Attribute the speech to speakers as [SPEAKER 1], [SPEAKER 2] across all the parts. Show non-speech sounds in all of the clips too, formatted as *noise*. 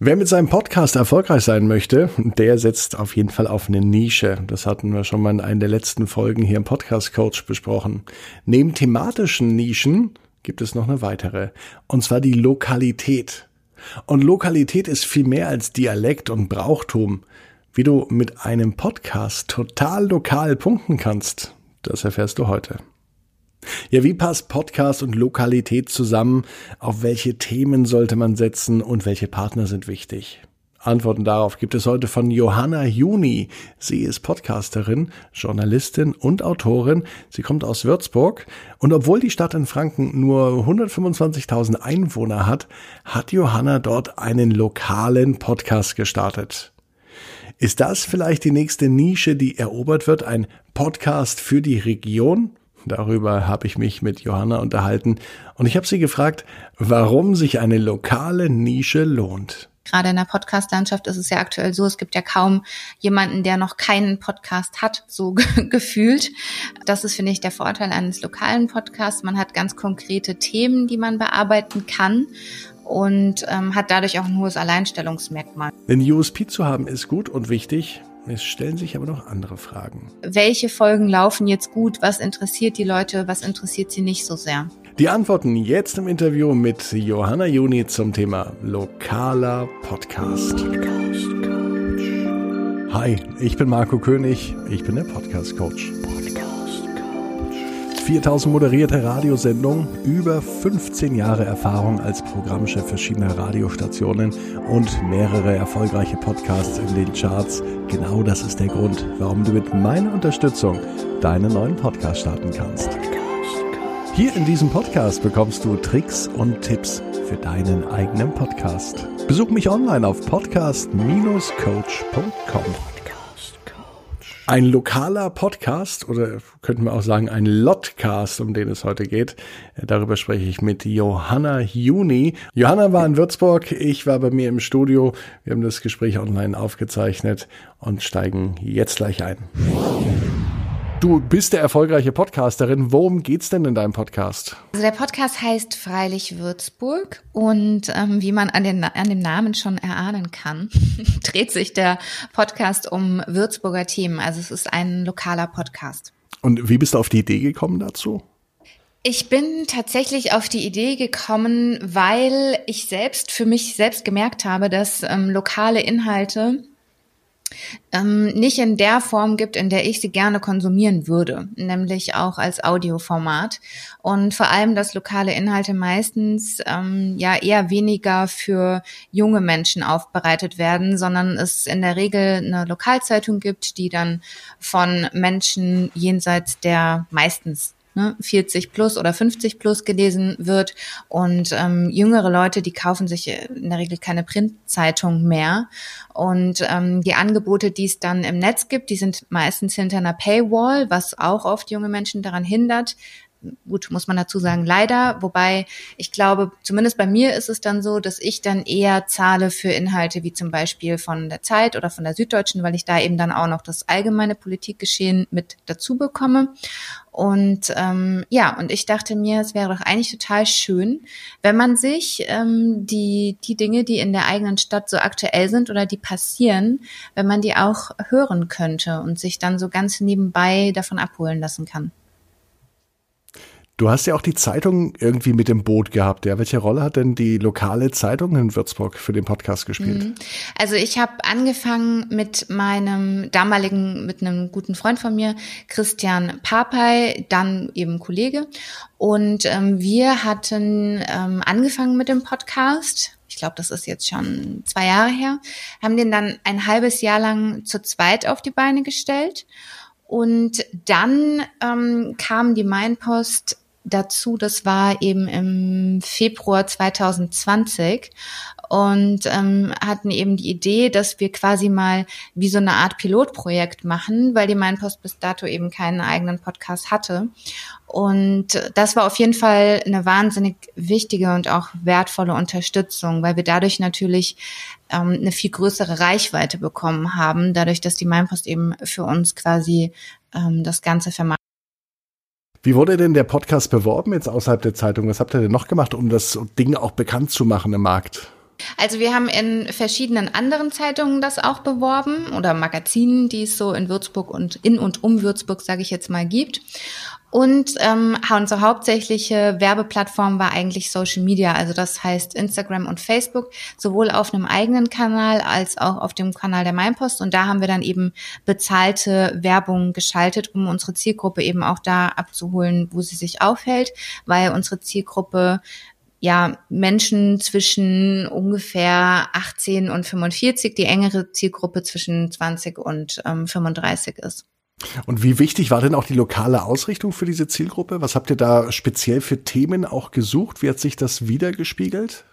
[SPEAKER 1] Wer mit seinem Podcast erfolgreich sein möchte, der setzt auf jeden Fall auf eine Nische. Das hatten wir schon mal in einer der letzten Folgen hier im Podcast Coach besprochen. Neben thematischen Nischen gibt es noch eine weitere. Und zwar die Lokalität. Und Lokalität ist viel mehr als Dialekt und Brauchtum. Wie du mit einem Podcast total lokal punkten kannst, das erfährst du heute. Ja, wie passt Podcast und Lokalität zusammen? Auf welche Themen sollte man setzen und welche Partner sind wichtig? Antworten darauf gibt es heute von Johanna Juni. Sie ist Podcasterin, Journalistin und Autorin. Sie kommt aus Würzburg und obwohl die Stadt in Franken nur 125.000 Einwohner hat, hat Johanna dort einen lokalen Podcast gestartet. Ist das vielleicht die nächste Nische, die erobert wird? Ein Podcast für die Region? Darüber habe ich mich mit Johanna unterhalten und ich habe sie gefragt, warum sich eine lokale Nische lohnt.
[SPEAKER 2] Gerade in der Podcast-Landschaft ist es ja aktuell so, es gibt ja kaum jemanden, der noch keinen Podcast hat, so *laughs* gefühlt. Das ist, finde ich, der Vorteil eines lokalen Podcasts. Man hat ganz konkrete Themen, die man bearbeiten kann und ähm, hat dadurch auch ein hohes Alleinstellungsmerkmal.
[SPEAKER 1] Den USP zu haben ist gut und wichtig. Es stellen sich aber noch andere Fragen.
[SPEAKER 2] Welche Folgen laufen jetzt gut? Was interessiert die Leute? Was interessiert sie nicht so sehr?
[SPEAKER 1] Die Antworten jetzt im Interview mit Johanna Juni zum Thema lokaler Podcast. Hi, ich bin Marco König. Ich bin der Podcast Coach. 4000 moderierte Radiosendungen, über 15 Jahre Erfahrung als Programmchef verschiedener Radiostationen und mehrere erfolgreiche Podcasts in den Charts. Genau das ist der Grund, warum du mit meiner Unterstützung deinen neuen Podcast starten kannst. Hier in diesem Podcast bekommst du Tricks und Tipps für deinen eigenen Podcast. Besuch mich online auf podcast-coach.com. Ein lokaler Podcast oder könnten wir auch sagen ein Lotcast, um den es heute geht. Darüber spreche ich mit Johanna Juni. Johanna war in Würzburg, ich war bei mir im Studio. Wir haben das Gespräch online aufgezeichnet und steigen jetzt gleich ein. Du bist der erfolgreiche Podcasterin. Worum geht's denn in deinem Podcast?
[SPEAKER 2] Also der Podcast heißt Freilich Würzburg und ähm, wie man an, den, an dem Namen schon erahnen kann, *laughs* dreht sich der Podcast um Würzburger Themen. Also es ist ein lokaler Podcast.
[SPEAKER 1] Und wie bist du auf die Idee gekommen dazu?
[SPEAKER 2] Ich bin tatsächlich auf die Idee gekommen, weil ich selbst für mich selbst gemerkt habe, dass ähm, lokale Inhalte ähm, nicht in der Form gibt, in der ich sie gerne konsumieren würde, nämlich auch als Audioformat. Und vor allem, dass lokale Inhalte meistens ähm, ja eher weniger für junge Menschen aufbereitet werden, sondern es in der Regel eine Lokalzeitung gibt, die dann von Menschen jenseits der meistens 40 ne, plus oder 50 plus gelesen wird. Und ähm, jüngere Leute, die kaufen sich in der Regel keine Printzeitung mehr. Und ähm, die Angebote, die es dann im Netz gibt, die sind meistens hinter einer Paywall, was auch oft junge Menschen daran hindert, gut, muss man dazu sagen, leider. Wobei ich glaube, zumindest bei mir ist es dann so, dass ich dann eher zahle für Inhalte wie zum Beispiel von der Zeit oder von der Süddeutschen, weil ich da eben dann auch noch das allgemeine Politikgeschehen mit dazu bekomme. Und ähm, ja, und ich dachte mir, es wäre doch eigentlich total schön, wenn man sich ähm, die, die Dinge, die in der eigenen Stadt so aktuell sind oder die passieren, wenn man die auch hören könnte und sich dann so ganz nebenbei davon abholen lassen kann.
[SPEAKER 1] Du hast ja auch die Zeitung irgendwie mit dem Boot gehabt. Ja, welche Rolle hat denn die lokale Zeitung in Würzburg für den Podcast gespielt? Mhm.
[SPEAKER 2] Also ich habe angefangen mit meinem damaligen, mit einem guten Freund von mir, Christian Papay, dann eben Kollege. Und ähm, wir hatten ähm, angefangen mit dem Podcast. Ich glaube, das ist jetzt schon zwei Jahre her. Haben den dann ein halbes Jahr lang zu zweit auf die Beine gestellt. Und dann ähm, kam die Mainpost dazu, das war eben im Februar 2020 und ähm, hatten eben die Idee, dass wir quasi mal wie so eine Art Pilotprojekt machen, weil die Meinpost bis dato eben keinen eigenen Podcast hatte. Und das war auf jeden Fall eine wahnsinnig wichtige und auch wertvolle Unterstützung, weil wir dadurch natürlich ähm, eine viel größere Reichweite bekommen haben, dadurch, dass die Meinpost eben für uns quasi ähm, das Ganze vermarktet.
[SPEAKER 1] Wie wurde denn der Podcast beworben jetzt außerhalb der Zeitung? Was habt ihr denn noch gemacht, um das Ding auch bekannt zu machen im Markt?
[SPEAKER 2] Also wir haben in verschiedenen anderen Zeitungen das auch beworben oder Magazinen, die es so in Würzburg und in und um Würzburg, sage ich jetzt mal, gibt. Und ähm, unsere hauptsächliche Werbeplattform war eigentlich Social Media, also das heißt Instagram und Facebook, sowohl auf einem eigenen Kanal als auch auf dem Kanal der Mainpost. Und da haben wir dann eben bezahlte Werbung geschaltet, um unsere Zielgruppe eben auch da abzuholen, wo sie sich aufhält, weil unsere Zielgruppe ja, Menschen zwischen ungefähr 18 und 45, die engere Zielgruppe zwischen 20 und ähm, 35 ist.
[SPEAKER 1] Und wie wichtig war denn auch die lokale Ausrichtung für diese Zielgruppe? Was habt ihr da speziell für Themen auch gesucht? Wie hat sich das wiedergespiegelt?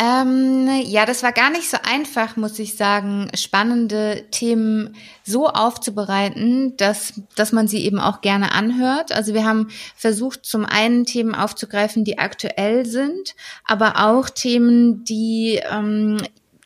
[SPEAKER 2] Ähm, ja, das war gar nicht so einfach, muss ich sagen, spannende Themen so aufzubereiten, dass, dass man sie eben auch gerne anhört. Also wir haben versucht, zum einen Themen aufzugreifen, die aktuell sind, aber auch Themen, die ähm,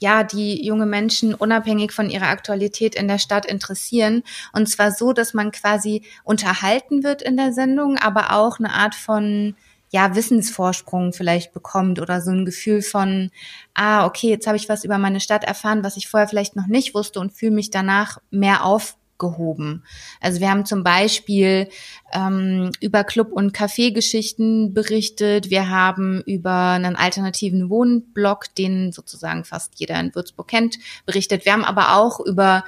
[SPEAKER 2] ja, die junge Menschen unabhängig von ihrer Aktualität in der Stadt interessieren. Und zwar so, dass man quasi unterhalten wird in der Sendung, aber auch eine Art von ja, Wissensvorsprung vielleicht bekommt oder so ein Gefühl von, ah, okay, jetzt habe ich was über meine Stadt erfahren, was ich vorher vielleicht noch nicht wusste und fühle mich danach mehr auf gehoben. Also wir haben zum Beispiel ähm, über Club- und Café-Geschichten berichtet. Wir haben über einen alternativen Wohnblock, den sozusagen fast jeder in Würzburg kennt, berichtet. Wir haben aber auch über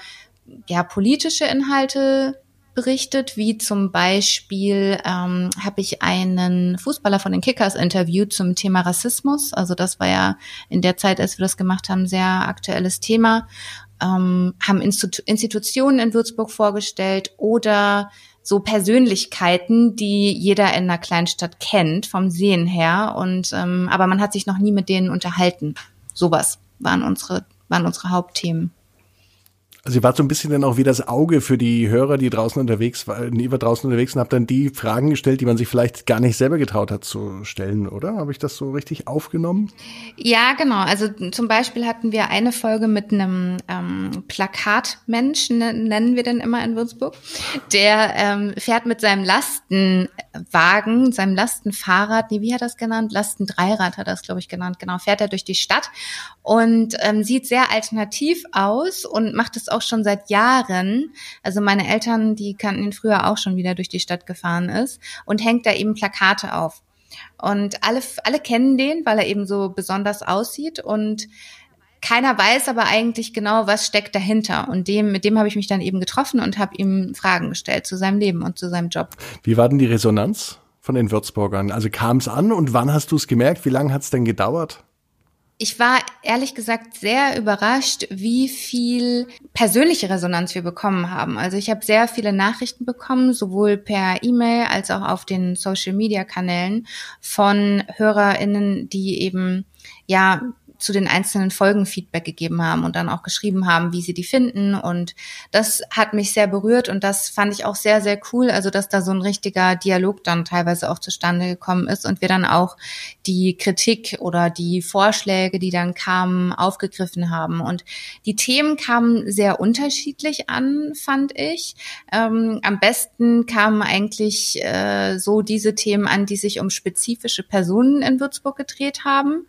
[SPEAKER 2] ja, politische Inhalte berichtet, wie zum Beispiel ähm, habe ich einen Fußballer von den Kickers interviewt zum Thema Rassismus. Also das war ja in der Zeit, als wir das gemacht haben, sehr aktuelles Thema ähm, haben Institu Institutionen in Würzburg vorgestellt oder so Persönlichkeiten, die jeder in einer Kleinstadt kennt, vom Sehen her. Und ähm, aber man hat sich noch nie mit denen unterhalten. Sowas waren unsere, waren unsere Hauptthemen.
[SPEAKER 1] Also ihr wart so ein bisschen dann auch wie das Auge für die Hörer, die draußen unterwegs waren, die war draußen unterwegs und habt dann die Fragen gestellt, die man sich vielleicht gar nicht selber getraut hat zu stellen, oder? Habe ich das so richtig aufgenommen?
[SPEAKER 2] Ja, genau. Also zum Beispiel hatten wir eine Folge mit einem ähm, Plakatmensch, nennen wir den immer in Würzburg. Der ähm, fährt mit seinem Lastenwagen, seinem Lastenfahrrad, nee, wie hat er das genannt? Lastendreirad hat er das, glaube ich, genannt. Genau, fährt er durch die Stadt und ähm, sieht sehr alternativ aus und macht es auch schon seit Jahren. Also meine Eltern, die kannten ihn früher auch schon, wieder durch die Stadt gefahren ist und hängt da eben Plakate auf. Und alle, alle kennen den, weil er eben so besonders aussieht und keiner weiß aber eigentlich genau, was steckt dahinter. Und dem, mit dem habe ich mich dann eben getroffen und habe ihm Fragen gestellt zu seinem Leben und zu seinem Job.
[SPEAKER 1] Wie war denn die Resonanz von den Würzburgern? Also kam es an und wann hast du es gemerkt? Wie lange hat es denn gedauert?
[SPEAKER 2] Ich war ehrlich gesagt sehr überrascht, wie viel persönliche Resonanz wir bekommen haben. Also ich habe sehr viele Nachrichten bekommen, sowohl per E-Mail als auch auf den Social-Media-Kanälen von Hörerinnen, die eben ja zu den einzelnen Folgen Feedback gegeben haben und dann auch geschrieben haben, wie sie die finden. Und das hat mich sehr berührt und das fand ich auch sehr, sehr cool. Also, dass da so ein richtiger Dialog dann teilweise auch zustande gekommen ist und wir dann auch die Kritik oder die Vorschläge, die dann kamen, aufgegriffen haben. Und die Themen kamen sehr unterschiedlich an, fand ich. Ähm, am besten kamen eigentlich äh, so diese Themen an, die sich um spezifische Personen in Würzburg gedreht haben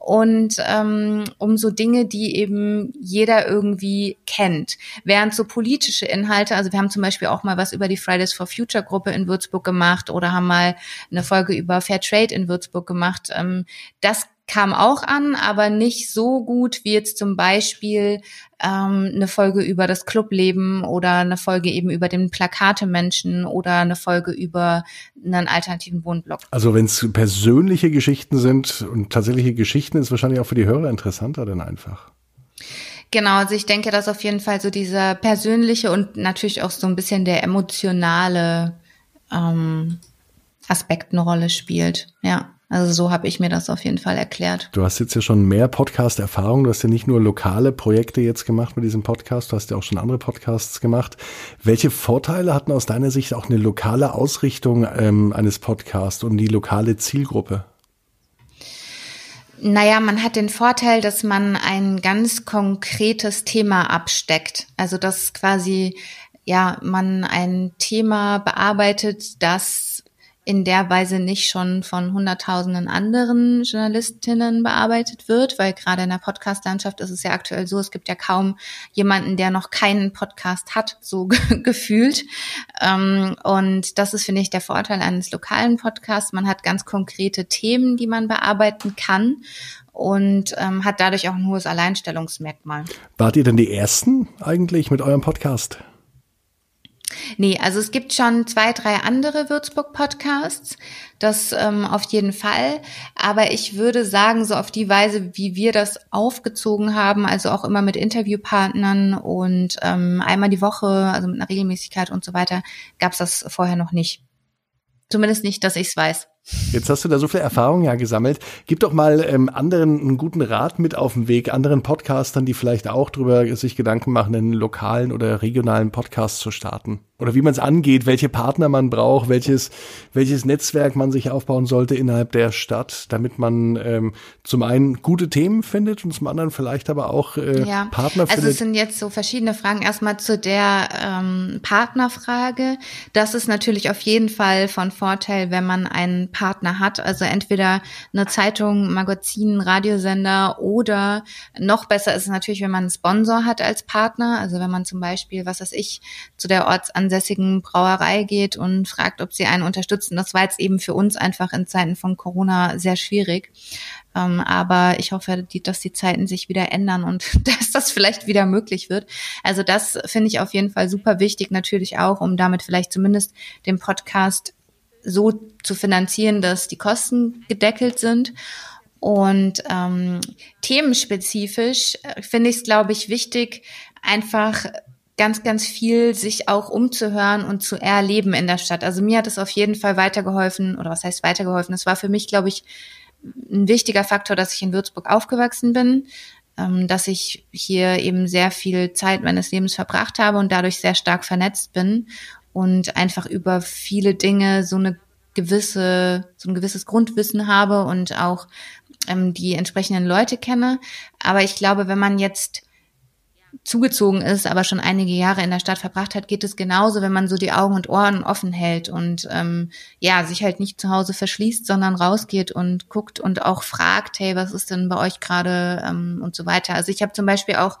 [SPEAKER 2] und ähm, um so Dinge, die eben jeder irgendwie kennt. Während so politische Inhalte, also wir haben zum Beispiel auch mal was über die Fridays for Future Gruppe in Würzburg gemacht oder haben mal eine Folge über Fair Trade in Würzburg gemacht. Ähm, das kam auch an, aber nicht so gut wie jetzt zum Beispiel ähm, eine Folge über das Clubleben oder eine Folge eben über den Plakatemenschen oder eine Folge über einen alternativen Wohnblock.
[SPEAKER 1] Also wenn es persönliche Geschichten sind und tatsächliche Geschichten, ist wahrscheinlich auch für die Hörer interessanter dann einfach.
[SPEAKER 2] Genau, also ich denke, dass auf jeden Fall so dieser persönliche und natürlich auch so ein bisschen der emotionale ähm, Aspekt eine Rolle spielt. Ja. Also so habe ich mir das auf jeden Fall erklärt.
[SPEAKER 1] Du hast jetzt ja schon mehr Podcast-Erfahrung. Du hast ja nicht nur lokale Projekte jetzt gemacht mit diesem Podcast, du hast ja auch schon andere Podcasts gemacht. Welche Vorteile hatten aus deiner Sicht auch eine lokale Ausrichtung ähm, eines Podcasts und die lokale Zielgruppe?
[SPEAKER 2] Naja, man hat den Vorteil, dass man ein ganz konkretes Thema absteckt. Also dass quasi, ja, man ein Thema bearbeitet, das in der Weise nicht schon von hunderttausenden anderen Journalistinnen bearbeitet wird, weil gerade in der Podcast-Landschaft ist es ja aktuell so, es gibt ja kaum jemanden, der noch keinen Podcast hat, so *laughs* gefühlt. Ähm, und das ist, finde ich, der Vorteil eines lokalen Podcasts. Man hat ganz konkrete Themen, die man bearbeiten kann und ähm, hat dadurch auch ein hohes Alleinstellungsmerkmal.
[SPEAKER 1] Wart ihr denn die Ersten eigentlich mit eurem Podcast?
[SPEAKER 2] Nee, also es gibt schon zwei, drei andere Würzburg-Podcasts, das ähm, auf jeden Fall. Aber ich würde sagen, so auf die Weise, wie wir das aufgezogen haben, also auch immer mit Interviewpartnern und ähm, einmal die Woche, also mit einer Regelmäßigkeit und so weiter, gab es das vorher noch nicht. Zumindest nicht, dass ich es weiß.
[SPEAKER 1] Jetzt hast du da so viel Erfahrung ja gesammelt. Gib doch mal ähm, anderen einen guten Rat mit auf den Weg, anderen Podcastern, die vielleicht auch drüber sich Gedanken machen, einen lokalen oder regionalen Podcast zu starten. Oder wie man es angeht, welche Partner man braucht, welches, welches Netzwerk man sich aufbauen sollte innerhalb der Stadt, damit man ähm, zum einen gute Themen findet und zum anderen vielleicht aber auch äh, ja. Partner
[SPEAKER 2] findet.
[SPEAKER 1] Also
[SPEAKER 2] es sind jetzt so verschiedene Fragen. Erstmal zu der ähm, Partnerfrage. Das ist natürlich auf jeden Fall von Vorteil, wenn man einen Partner hat. Also entweder eine Zeitung, Magazin, Radiosender oder noch besser ist es natürlich, wenn man einen Sponsor hat als Partner. Also wenn man zum Beispiel, was weiß ich, zu der ortsansässigen Brauerei geht und fragt, ob sie einen unterstützen. Das war jetzt eben für uns einfach in Zeiten von Corona sehr schwierig. Ähm, aber ich hoffe, die, dass die Zeiten sich wieder ändern und *laughs* dass das vielleicht wieder möglich wird. Also das finde ich auf jeden Fall super wichtig, natürlich auch, um damit vielleicht zumindest den Podcast so zu finanzieren, dass die Kosten gedeckelt sind. Und ähm, themenspezifisch äh, finde ich es, glaube ich, wichtig, einfach ganz, ganz viel sich auch umzuhören und zu erleben in der Stadt. Also mir hat es auf jeden Fall weitergeholfen, oder was heißt weitergeholfen? Es war für mich, glaube ich, ein wichtiger Faktor, dass ich in Würzburg aufgewachsen bin, ähm, dass ich hier eben sehr viel Zeit meines Lebens verbracht habe und dadurch sehr stark vernetzt bin und einfach über viele Dinge so eine gewisse, so ein gewisses Grundwissen habe und auch ähm, die entsprechenden Leute kenne. Aber ich glaube, wenn man jetzt zugezogen ist, aber schon einige Jahre in der Stadt verbracht hat, geht es genauso, wenn man so die Augen und Ohren offen hält und ähm, ja, sich halt nicht zu Hause verschließt, sondern rausgeht und guckt und auch fragt, hey, was ist denn bei euch gerade ähm, und so weiter. Also ich habe zum Beispiel auch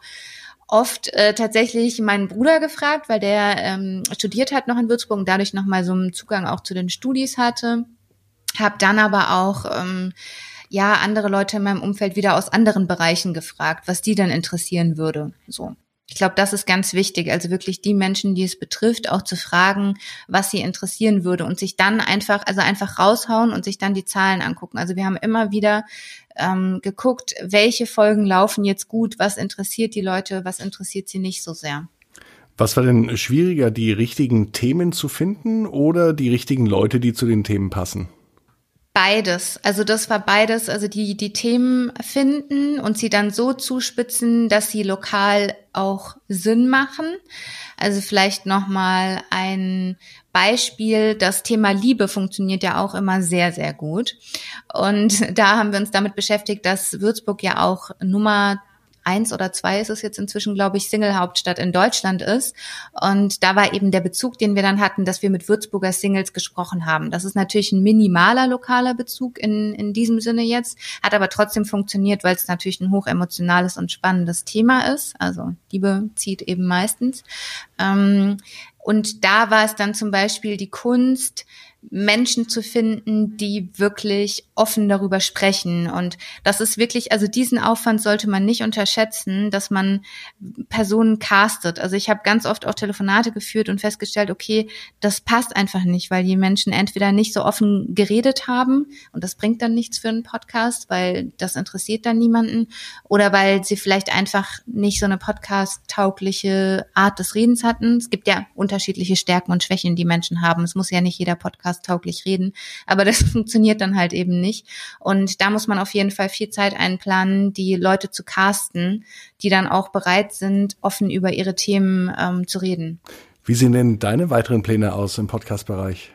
[SPEAKER 2] oft äh, tatsächlich meinen Bruder gefragt, weil der ähm, studiert hat noch in Würzburg und dadurch nochmal so einen Zugang auch zu den Studis hatte. Hab dann aber auch ähm, ja andere Leute in meinem Umfeld wieder aus anderen Bereichen gefragt, was die dann interessieren würde. So. Ich glaube, das ist ganz wichtig. Also wirklich die Menschen, die es betrifft, auch zu fragen, was sie interessieren würde und sich dann einfach, also einfach raushauen und sich dann die Zahlen angucken. Also wir haben immer wieder ähm, geguckt, welche Folgen laufen jetzt gut, was interessiert die Leute, was interessiert sie nicht so sehr.
[SPEAKER 1] Was war denn schwieriger, die richtigen Themen zu finden oder die richtigen Leute, die zu den Themen passen?
[SPEAKER 2] Beides. Also das war beides. Also die, die Themen finden und sie dann so zuspitzen, dass sie lokal auch Sinn machen. Also vielleicht nochmal ein Beispiel. Das Thema Liebe funktioniert ja auch immer sehr, sehr gut. Und *laughs* da haben wir uns damit beschäftigt, dass Würzburg ja auch Nummer eins oder zwei ist es jetzt inzwischen, glaube ich, Single-Hauptstadt in Deutschland ist. Und da war eben der Bezug, den wir dann hatten, dass wir mit Würzburger Singles gesprochen haben. Das ist natürlich ein minimaler lokaler Bezug in, in diesem Sinne jetzt, hat aber trotzdem funktioniert, weil es natürlich ein hochemotionales und spannendes Thema ist. Also Liebe zieht eben meistens. Ähm, und da war es dann zum Beispiel die Kunst, Menschen zu finden, die wirklich offen darüber sprechen. Und das ist wirklich, also diesen Aufwand sollte man nicht unterschätzen, dass man Personen castet. Also ich habe ganz oft auch Telefonate geführt und festgestellt, okay, das passt einfach nicht, weil die Menschen entweder nicht so offen geredet haben und das bringt dann nichts für einen Podcast, weil das interessiert dann niemanden, oder weil sie vielleicht einfach nicht so eine podcast-taugliche Art des Redens hatten. Es gibt ja unterschiedliche Stärken und Schwächen, die Menschen haben. Es muss ja nicht jeder Podcast podcast-tauglich reden. Aber *laughs* das funktioniert dann halt eben nicht. Und da muss man auf jeden Fall viel Zeit einplanen, die Leute zu casten, die dann auch bereit sind, offen über ihre Themen ähm, zu reden.
[SPEAKER 1] Wie sehen denn deine weiteren Pläne aus im Podcast-Bereich?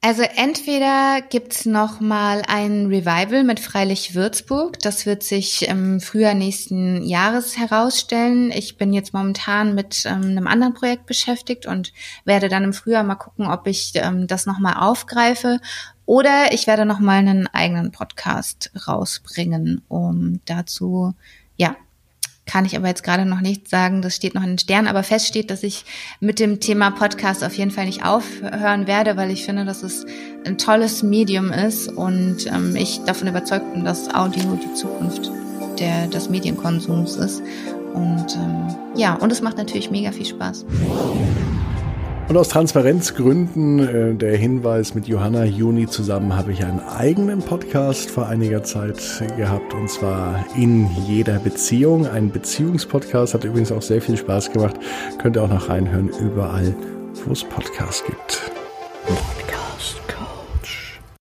[SPEAKER 2] Also entweder gibt's noch mal ein Revival mit Freilich Würzburg. Das wird sich im Frühjahr nächsten Jahres herausstellen. Ich bin jetzt momentan mit ähm, einem anderen Projekt beschäftigt und werde dann im Frühjahr mal gucken, ob ich ähm, das noch mal aufgreife. Oder ich werde noch mal einen eigenen Podcast rausbringen, um dazu ja kann ich aber jetzt gerade noch nicht sagen, das steht noch in den Sternen, aber fest steht, dass ich mit dem Thema Podcast auf jeden Fall nicht aufhören werde, weil ich finde, dass es ein tolles Medium ist und ähm, ich davon überzeugt bin, dass Audio die Zukunft der, des Medienkonsums ist. Und ähm, ja, und es macht natürlich mega viel Spaß.
[SPEAKER 1] Und aus Transparenzgründen äh, der Hinweis mit Johanna Juni zusammen habe ich einen eigenen Podcast vor einiger Zeit gehabt und zwar in jeder Beziehung. Ein Beziehungspodcast hat übrigens auch sehr viel Spaß gemacht. Könnt ihr auch noch reinhören überall, wo es Podcasts gibt.